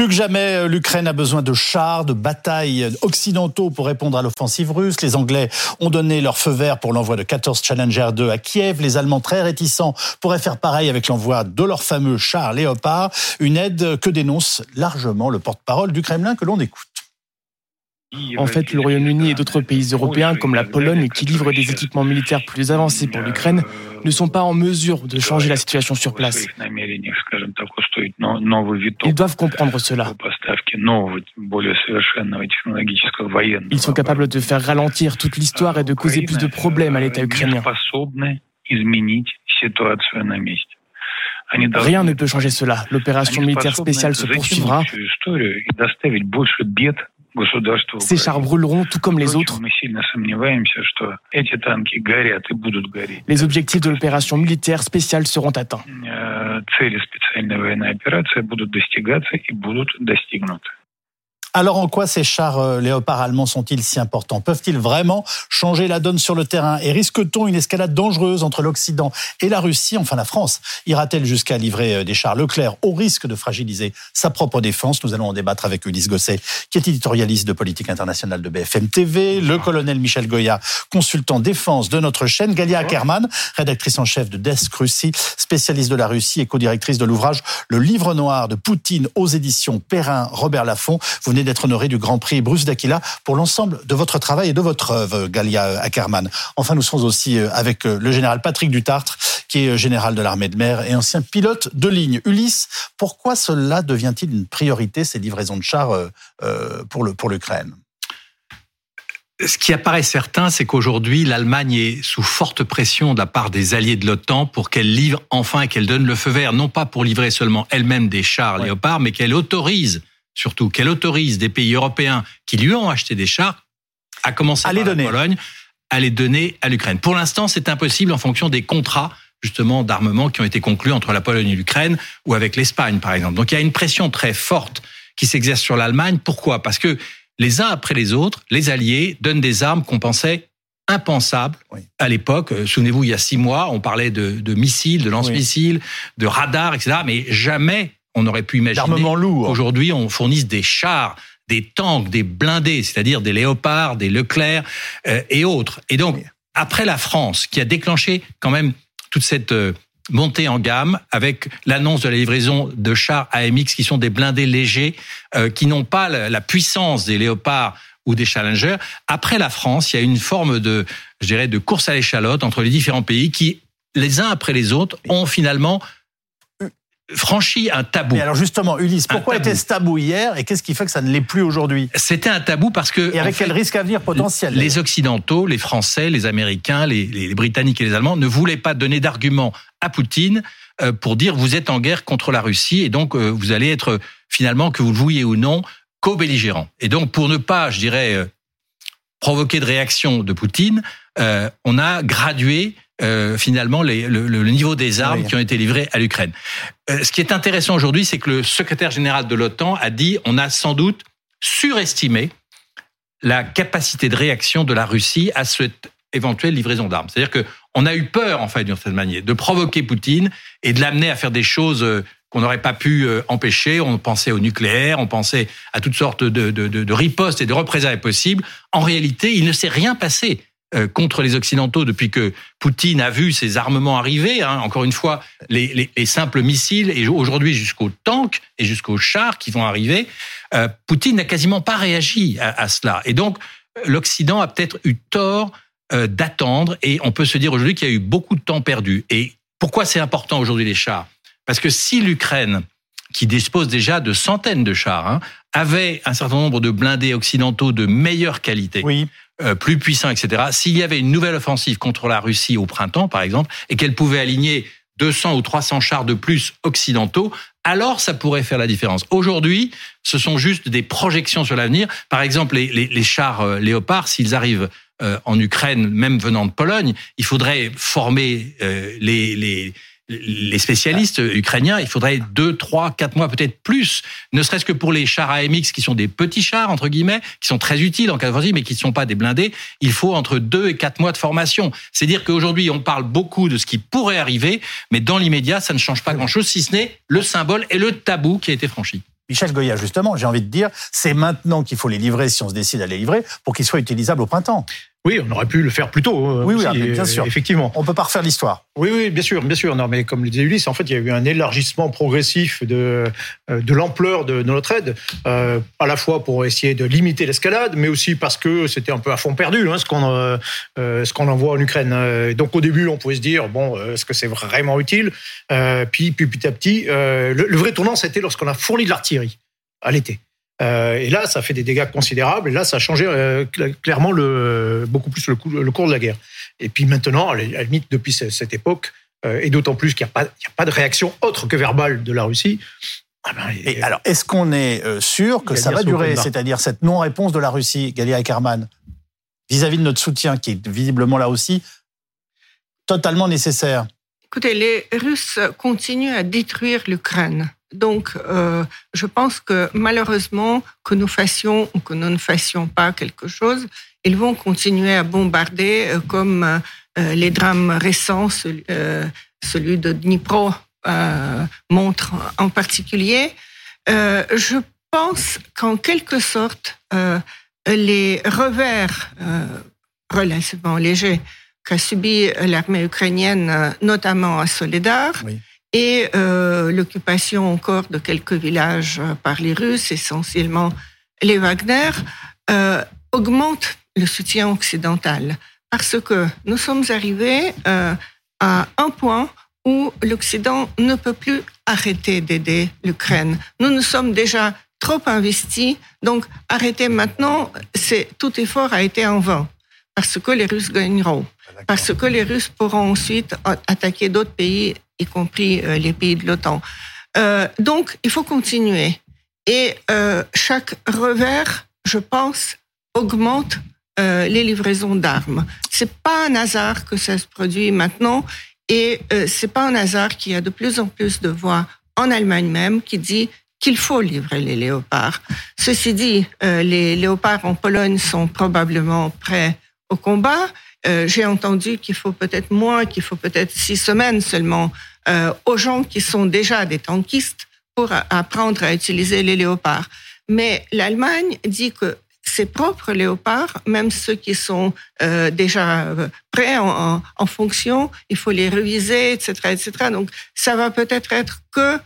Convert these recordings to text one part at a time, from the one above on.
Plus que jamais, l'Ukraine a besoin de chars, de batailles occidentaux pour répondre à l'offensive russe. Les Anglais ont donné leur feu vert pour l'envoi de 14 Challenger 2 à Kiev. Les Allemands, très réticents, pourraient faire pareil avec l'envoi de leurs fameux chars Léopard. Une aide que dénonce largement le porte-parole du Kremlin que l'on écoute. En fait, le Royaume-Uni et d'autres pays européens comme la Pologne qui livrent des équipements militaires plus avancés pour l'Ukraine ne sont pas en mesure de changer la situation sur place. Ils doivent comprendre cela. Ils sont capables de faire ralentir toute l'histoire et de causer plus de problèmes à l'État ukrainien. Rien ne peut changer cela. L'opération militaire spéciale se poursuivra. Ces chars brûleront tout comme les autres. Les objectifs de l'opération militaire spéciale seront atteints. Alors en quoi ces chars euh, léopards allemands sont-ils si importants? Peuvent-ils vraiment changer la donne sur le terrain? Et risque-t-on une escalade dangereuse entre l'Occident et la Russie? Enfin la France ira-t-elle jusqu'à livrer euh, des chars? Leclerc au risque de fragiliser sa propre défense. Nous allons en débattre avec Ulysse Gosset, qui est éditorialiste de politique internationale de BFM TV, le colonel Michel Goya, consultant défense de notre chaîne, Galia Ackerman, rédactrice en chef de Desk Russie, spécialiste de la Russie et co-directrice de l'ouvrage Le Livre Noir de Poutine aux éditions Perrin Robert Laffont. Vous d'être honoré du Grand Prix Bruce d'Aquila pour l'ensemble de votre travail et de votre œuvre, Galia Ackerman. Enfin, nous serons aussi euh, avec euh, le général Patrick Dutartre, qui est euh, général de l'armée de mer et ancien pilote de ligne. Ulysse, pourquoi cela devient-il une priorité, ces livraisons de chars pour l'Ukraine? Ce qui apparaît certain, c'est qu'aujourd'hui, l'Allemagne est sous forte pression de la part des alliés de l'OTAN pour qu'elle livre enfin et qu'elle donne le feu vert, non pas pour livrer seulement elle-même des chars Léopard, mais qu'elle autorise surtout qu'elle autorise des pays européens qui lui ont acheté des chars, à commencer par la Pologne, à les donner à l'Ukraine. Pour l'instant, c'est impossible en fonction des contrats justement d'armement qui ont été conclus entre la Pologne et l'Ukraine ou avec l'Espagne, par exemple. Donc il y a une pression très forte qui s'exerce sur l'Allemagne. Pourquoi? Parce que les uns après les autres, les alliés donnent des armes qu'on pensait impensables à l'époque. Euh, souvenez-vous, il y a six mois, on parlait de, missiles, de lance-missiles, de radars, etc. Mais jamais on aurait pu imaginer qu'aujourd'hui on fournisse des chars, des tanks, des blindés, c'est-à-dire des léopards, des Leclerc euh, et autres. Et donc, après la France, qui a déclenché quand même toute cette euh, montée en gamme avec l'annonce de la livraison de chars AMX qui sont des blindés légers, euh, qui n'ont pas la, puissance des léopards ou des challengers. Après la France, il y a une forme de, je dirais, de course à l'échalote entre les différents pays qui, les uns après les autres, ont finalement franchi un tabou. alors justement, Ulysse, pourquoi était-ce tabou hier et qu'est-ce qui fait que ça ne l'est plus aujourd'hui? C'était un tabou parce que... Et avec quel risque à venir potentiel Les Occidentaux, les Français, les Américains, les, Britanniques et les Allemands ne voulaient pas donner d'arguments à Poutine euh, pour dire vous êtes en guerre contre la Russie et donc euh, vous allez être finalement, que vous le vouliez ou non, co-belligérant. Et donc pour ne pas, je dirais, euh, provoquer de réaction de Poutine, on a gradué euh, finalement le, niveau des armes qui ont été livrées à l'Ukraine. Euh, ce qui est intéressant aujourd'hui, c'est que le secrétaire général de l'OTAN a dit on a sans doute surestimé la capacité de réaction de la Russie à cette éventuelle livraison d'armes. C'est-à-dire que on a eu peur, en fait, d'une certaine manière, de provoquer Poutine et de l'amener à faire des choses euh, qu'on n'aurait pas pu empêcher. On pensait au nucléaire, on pensait à toutes sortes de, de, de ripostes et de représailles possibles. En réalité, il ne s'est rien passé. Euh, contre les Occidentaux depuis que Poutine a vu ses armements arriver. Hein, encore une fois, les, simples missiles et aujourd'hui jusqu'aux tanks et jusqu'aux chars qui vont arriver. Euh, Poutine n'a quasiment pas réagi à, cela. Et donc, l'Occident a peut-être eu tort euh, d'attendre et on peut se dire aujourd'hui qu'il y a eu beaucoup de temps perdu. Et pourquoi c'est important aujourd'hui les chars? Parce que si l'Ukraine qui dispose déjà de centaines de chars, hein, avait un certain nombre de blindés occidentaux de meilleure qualité. Euh, plus puissant, etc. S'il y avait une nouvelle offensive contre la Russie au printemps, par exemple, et qu'elle pouvait aligner 200 ou 300 chars de plus occidentaux, alors ça pourrait faire la différence. Aujourd'hui, ce sont juste des projections sur l'avenir. Par exemple, les, les, les chars euh, léopards, s'ils arrivent euh, en Ukraine, même venant de Pologne, il faudrait former les, les, les spécialistes ukrainiens, il faudrait deux, trois, quatre mois, peut-être plus, ne serait-ce que pour les chars AMX qui sont des petits chars, entre guillemets, qui sont très utiles en cas de mais qui ne sont pas des blindés. Il faut entre deux et quatre mois de formation. C'est dire qu'aujourd'hui, on parle beaucoup de ce qui pourrait arriver, mais dans l'immédiat, ça ne change pas grand-chose, si ce n'est le symbole et le tabou qui a été franchi. Michel Goya, justement, j'ai envie de dire, c'est maintenant qu'il faut les livrer si on se décide à les livrer pour qu'ils soient utilisables au printemps. Oui, on aurait pu le faire plus tôt. Euh, oui, oui, bien sûr. Effectivement. On peut pas refaire l'histoire. Oui, oui, bien sûr, bien sûr. Non, mais comme le disait Ulysse, en fait, il y a eu un élargissement progressif de, euh, de l'ampleur de, notre aide, euh, à la fois pour essayer de limiter l'escalade, mais aussi parce que c'était un peu à fond perdu, hein, ce qu'on euh, ce qu'on envoie en Ukraine. Donc au début, on pouvait se dire, bon, est-ce que c'est vraiment utile? Puis, puis petit à petit, le, le vrai tournant, c'était lorsqu'on a fourni de l'artillerie à l'été. Euh, et là, ça fait des dégâts considérables. Et là, ça a changé euh, clairement le, beaucoup plus le, cours de la guerre. Et puis maintenant, à la limite, depuis cette époque, euh, et d'autant plus qu'il n'y a, a, pas de réaction autre que verbale de la Russie. Ah ben, et alors, est-ce qu'on est sûr que ça va durer, c'est-à-dire cette non-réponse de la Russie, Galia Ackerman, vis-à-vis de notre soutien, qui est visiblement là aussi totalement nécessaire? Écoutez, les Russes continuent à détruire l'Ukraine. Donc, euh, je pense que malheureusement, que nous fassions ou que nous ne fassions pas quelque chose, ils vont continuer à bombarder euh, comme euh, les drames récents, celui, de Dnipro montre en particulier. je pense qu'en quelque sorte, les revers relativement légers qu'a subi l'armée ukrainienne, notamment à Soledar, et euh, l'occupation encore de quelques villages euh, par les Russes, essentiellement les Wagner, euh, augmente le soutien occidental. Parce que nous sommes arrivés euh, à un point où l'Occident ne peut plus arrêter d'aider l'Ukraine. Nous nous sommes déjà trop investis, donc arrêter maintenant, c'est tout effort a été en vain. Parce que les Russes gagneront, parce que les Russes pourront ensuite attaquer d'autres pays y compris euh, les pays de l'OTAN. Euh, donc, il faut continuer. Et euh, chaque revers, je pense, augmente les livraisons d'armes. C'est pas un hasard que ça se produit maintenant, et c'est pas un hasard qu'il y a de plus en plus de voix en Allemagne même qui dit qu'il faut livrer les léopards. Ceci dit, les léopards en Pologne sont probablement prêts au combat. J'ai entendu qu'il faut peut-être moins, qu'il faut peut-être six semaines seulement euh, aux gens qui sont déjà des tankistes pour apprendre à utiliser les léopards. Mais l'Allemagne dit que ses propres léopards, même ceux qui sont euh, déjà euh, prêts en, en, fonction, il faut les réviser, etc., etc. Donc, ça va peut-être être que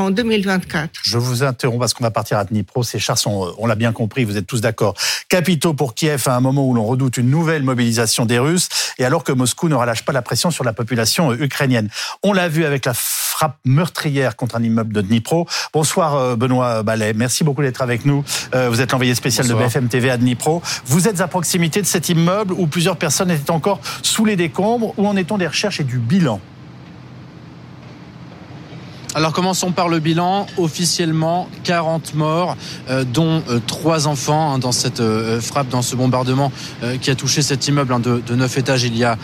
en 2024. Je vous interromps parce qu'on va partir à Dnipro. Ces chars sont, on l'a bien compris, vous êtes tous d'accord, capitaux pour Kiev à un moment où l'on redoute une nouvelle mobilisation des Russes et alors que Moscou ne relâche pas la pression sur la population ukrainienne. On l'a vu avec la frappe meurtrière contre un immeuble de Dnipro. Bonsoir euh, Benoît Ballet, merci beaucoup d'être avec nous. Euh, vous êtes l'envoyé spécial de BFM TV à Dnipro. Vous êtes à proximité de cet immeuble où plusieurs personnes étaient encore sous les décombres. Où en est-on des recherches et du bilan? Alors commençons par le bilan. Officiellement, 40 morts, euh, dont euh, trois enfants hein, dans cette euh, frappe, dans ce bombardement qui a touché cet immeuble hein, de, de, 9 étages il y a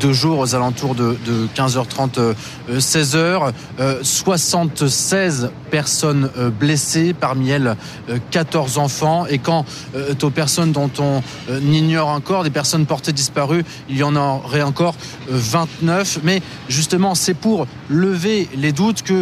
deux jours, aux alentours de, de 15h30, 16h. 76 personnes blessées, parmi elles 14 enfants. Et quant aux personnes dont on ignore encore, des personnes portées disparues, il y en aurait encore 29. Mais justement, c'est pour lever les doutes que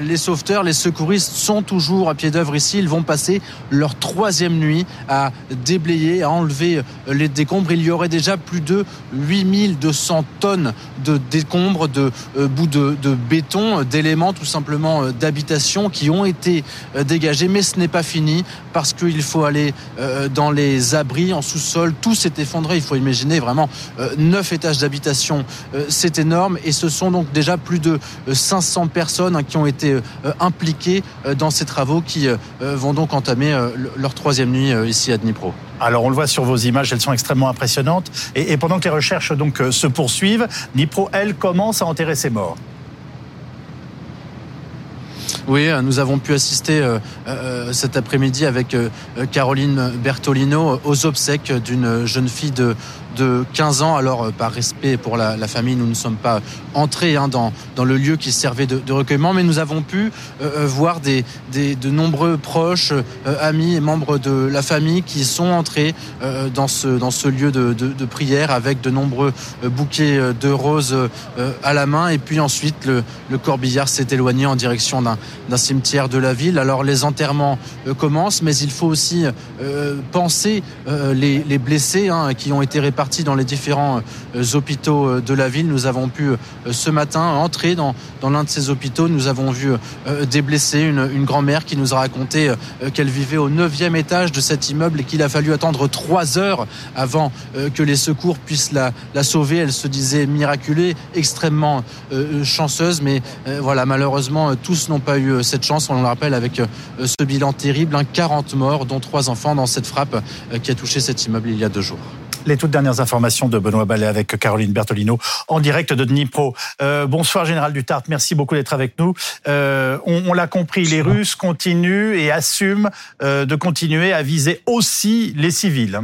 les sauveteurs, les secouristes sont toujours à pied d'œuvre ici. Ils vont passer leur troisième nuit à déblayer, à enlever euh, les décombres. Il y aurait déjà plus de 8200 tonnes de décombres, de euh, bouts de, béton, d'éléments tout simplement d'habitation qui ont été dégagés. Mais ce n'est pas fini parce qu'il faut aller dans les abris en sous-sol. Tout s'est effondré. Il faut imaginer vraiment neuf étages d'habitation. C'est énorme et ce sont donc déjà plus de 500 personnes qui ont été euh, impliqués euh, dans ces travaux qui euh, vont donc entamer leur troisième nuit ici à Dnipro. Alors on le voit sur vos images, elles sont extrêmement impressionnantes. Et, pendant que les recherches donc se poursuivent, Dnipro, elle, commence à enterrer ses morts. Oui, nous avons pu assister cet après-midi avec Caroline Bertolino aux obsèques d'une jeune fille de de 15 ans. Alors, par respect pour la, famille, nous ne sommes pas entrés hein, dans, dans le lieu qui servait de, recueillement, mais nous avons pu voir des, de nombreux proches, amis et membres de la famille qui sont entrés dans, ce, dans ce lieu de, de prière avec de nombreux bouquets de roses à la main. Et puis ensuite, le, le corbillard s'est éloigné en direction d'un cimetière de la ville. Alors les enterrements euh, commencent, mais il faut aussi euh, penser euh, les, les, blessés hein, qui ont été répartis dans les différents hôpitaux de la ville. Nous avons pu ce matin entrer dans, l'un de ces hôpitaux. Nous avons vu des blessés, une, grand-mère qui nous a raconté qu'elle vivait au neuvième étage de cet immeuble et qu'il a fallu attendre trois heures avant que les secours puissent la, sauver. Elle se disait miraculée, extrêmement chanceuse, mais voilà, malheureusement, tous n'ont pas eu cette chance. On le rappelle avec ce bilan terrible, 40 hein, morts, dont trois enfants dans cette frappe euh, qui a touché cet immeuble il y a deux jours. Les toutes dernières informations de Benoît Ballet avec Caroline Bertolino en direct de Dnipro. Euh, bonsoir Général Dutart, merci beaucoup d'être avec nous. Euh, on, l'a compris, les Russes continuent et assument de continuer à viser aussi les civils.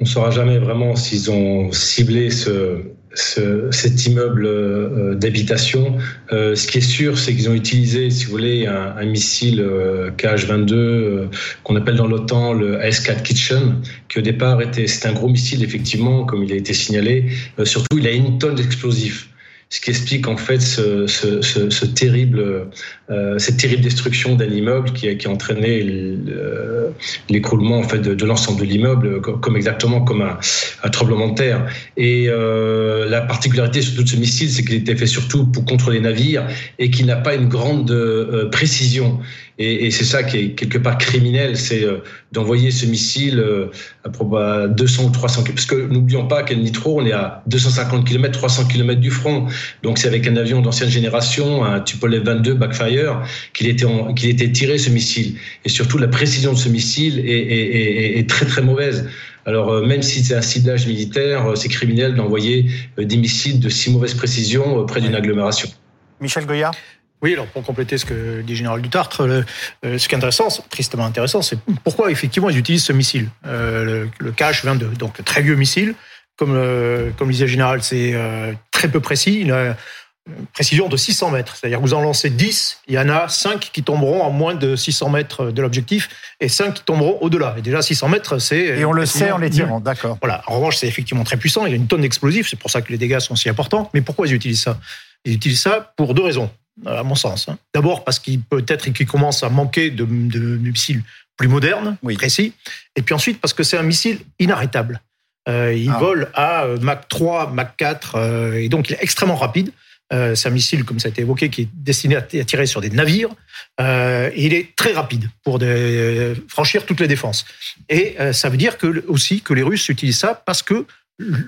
On ne saura jamais vraiment s'ils ont ciblé ce, ce, cet immeuble euh, d'habitation. Euh, ce qui est sûr, c'est qu'ils ont utilisé, si vous voulez, un, un missile euh, KH-22 euh, qu'on appelle dans l'OTAN le S-4 Kitchen, qui au départ était, c'est un gros missile effectivement, comme il a été signalé. surtout, il a une tonne d'explosifs ce qui explique en fait ce, ce, ce, ce terrible, euh, cette terrible destruction d'un immeuble qui qui a entraîné l'écroulement en fait de, de l'ensemble de l'immeuble, comme, exactement comme un, un, tremblement de terre. Et euh, la particularité surtout de ce missile, c'est qu'il était fait surtout pour contre les navires et qu'il n'a pas une grande euh, précision. Et, et c'est ça qui est quelque part criminel, c'est euh, d'envoyer ce missile euh, à 200 ou 300 km. Parce que n'oublions pas qu'à Nitro, on est à 250 km, 300 km du front. Donc c'est avec un avion d'ancienne génération, un Tupolev 22 backfire, qu'il était, qu'il était tiré ce missile. Et surtout, la précision de ce missile est, est, est très très mauvaise. Alors euh, même si c'est un ciblage militaire, c'est criminel d'envoyer des missiles de si mauvaise précision près d'une agglomération. Michel Goyard oui, alors pour compléter ce que dit Général Dutartre, le, euh, ce qui est intéressant, tristement intéressant, c'est pourquoi effectivement ils utilisent ce missile, euh, le, le KH-22, donc le très vieux missile. Comme, euh, comme disait le Général, c'est très peu précis. Il a une précision de 600 mètres. C'est-à-dire que vous en lancez 10, il y en a 5 qui tomberont à moins de 600 mètres de l'objectif et 5 qui tomberont au-delà. Et déjà 600 mètres, c'est... Et on le sait en les tirant, d'accord. Voilà. En revanche, c'est effectivement très puissant. Il y a une tonne d'explosifs. C'est pour ça que les dégâts sont si importants. Mais pourquoi ils utilisent ça? Ils utilisent ça pour deux raisons à mon sens. Hein. D'abord parce qu'il peut-être qu'il commence à manquer de, missiles plus modernes, précis. Et puis ensuite parce que c'est un missile inarrêtable. Euh, il ah. vole à euh, Mach 3, Mach 4, euh, et donc il est extrêmement rapide. c'est un missile, comme ça a été évoqué, qui est destiné à tirer sur des navires. et il est très rapide pour franchir toutes les défenses. Et ça veut dire que, aussi que les Russes utilisent ça parce que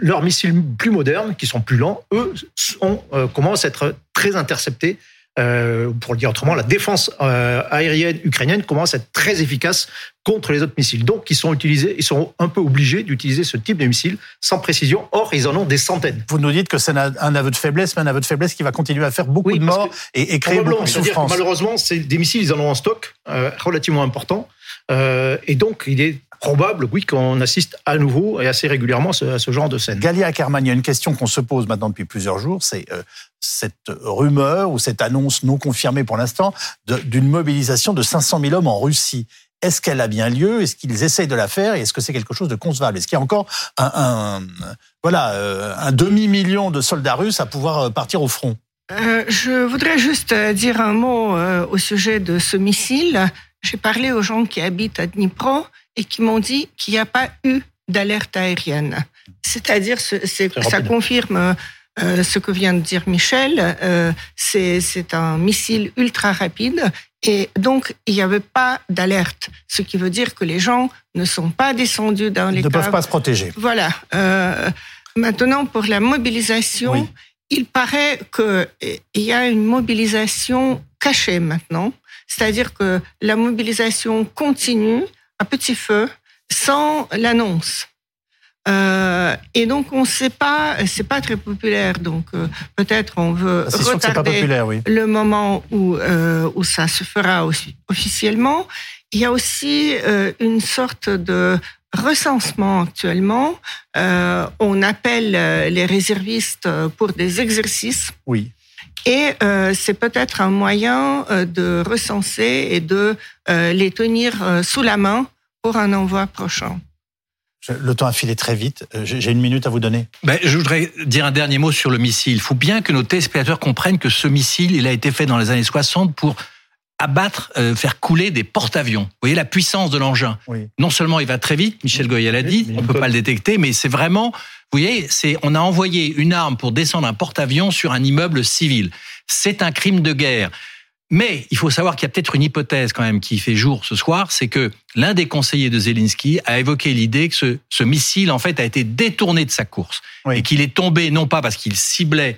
leurs missiles plus modernes, qui sont plus lents, eux, commencent à être très interceptés euh, pour le dire autrement, la défense euh, aérienne ukrainienne commence à être très efficace contre les autres missiles. Donc, ils sont utilisés, ils sont un peu obligés d'utiliser ce type de missiles sans précision. Or, ils en ont des centaines. Vous nous dites que c'est un aveu de faiblesse, mais un aveu de faiblesse qui va continuer à faire beaucoup de morts et, créer beaucoup de. Malheureusement, c'est des missiles, ils en ont en stock euh, relativement important. Euh, et donc, il est probable, oui, qu'on assiste à nouveau et assez régulièrement à ce genre de scène. Galia Ackerman, il y a une question qu'on se pose maintenant depuis plusieurs jours, c'est euh, cette rumeur ou cette annonce non confirmée pour l'instant d'une mobilisation de 500 000 hommes en Russie. Est-ce qu'elle a bien lieu? Est-ce qu'ils essayent de la faire? Et est-ce que c'est quelque chose de concevable? Est-ce qu'il y a encore un, voilà, euh, un demi-million de soldats russes à pouvoir partir au front? Je voudrais juste dire un mot au sujet de ce missile. J'ai parlé aux gens qui habitent à Dnipro et qui m'ont dit qu'il n'y a pas eu d'alerte aérienne. C'est-à-dire, ça confirme euh, ce que vient de dire Michel. Euh, c'est un missile ultra rapide et donc il n'y avait pas d'alerte, ce qui veut dire que les gens ne sont pas descendus dans les Ils ne peuvent pas se protéger. Voilà. Euh, maintenant, pour la mobilisation, il paraît qu'il y a une mobilisation cachée maintenant. C'est-à-dire que la mobilisation continue à petit feu sans l'annonce. Euh, et donc on ne sait pas, c'est pas très populaire, donc euh, peut-être on veut ah, retarder le moment où euh, où ça se fera aussi, officiellement. il y a aussi une sorte de recensement actuellement. on appelle les réservistes pour des exercices. Oui. Et euh, c'est peut-être un moyen euh, de recenser et de euh, les tenir sous la main pour un envoi prochain. Le temps a filé très vite. J'ai une minute à vous donner. Ben, je voudrais dire un dernier mot sur le missile. Il faut bien que nos téléspectateurs comprennent que ce missile, il a été fait dans les années 60 pour abattre, faire couler des porte-avions. Vous voyez la puissance de l'engin. Non seulement il va très vite, Michel Goyal l'a dit, on peut pas le détecter, mais c'est vraiment vous voyez, c'est on a envoyé une arme pour descendre un porte-avions sur un immeuble civil. C'est un crime de guerre. Mais il faut savoir qu'il y a peut-être une hypothèse quand même qui fait jour ce soir, c'est que l'un des conseillers de Zelensky a évoqué l'idée que ce, ce, missile en fait a été détourné de sa course et qu'il est tombé non pas parce qu'il ciblait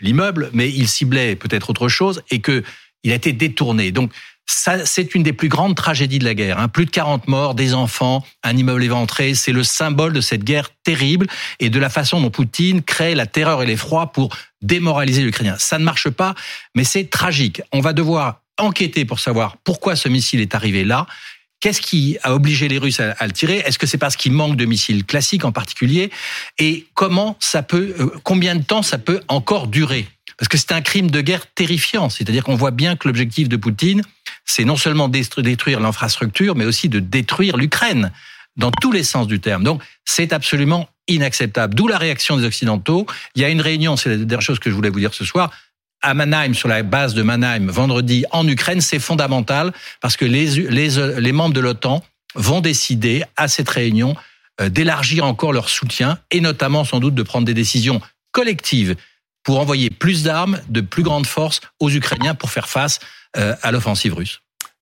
l'immeuble, mais il ciblait peut-être autre chose et que il a été détourné. Donc c'est une des plus grandes tragédies de la guerre. Hein. Plus de 40 morts, des enfants, un immeuble éventré. C'est le symbole de cette guerre terrible et de la façon dont Poutine crée la terreur et l'effroi pour démoraliser l'Ukrainien. Ça ne marche pas, mais c'est tragique. On va devoir enquêter pour savoir pourquoi ce missile est arrivé là. Qu'est-ce qui a obligé les Russes à, le tirer? Est-ce que c'est parce qu'il manque de missiles classiques en particulier? Et comment ça peut, euh, combien de temps ça peut encore durer? Parce que c'est un crime de guerre terrifiant. C'est-à-dire qu'on voit bien que l'objectif de Poutine, c'est non seulement détruire l'infrastructure, mais aussi de détruire l'Ukraine dans tous les sens du terme. Donc, c'est absolument inacceptable. D'où la réaction des Occidentaux. Il y a une réunion, c'est la dernière chose que je voulais vous dire ce soir, à Mannheim, sur la base de Mannheim, vendredi, en Ukraine, c'est fondamental parce que les, les, membres de l'OTAN vont décider à cette réunion euh, d'élargir encore leur soutien et notamment sans doute de prendre des décisions collectives pour envoyer plus d'armes, de plus grandes forces aux Ukrainiens pour faire face euh, à l'offensive russe.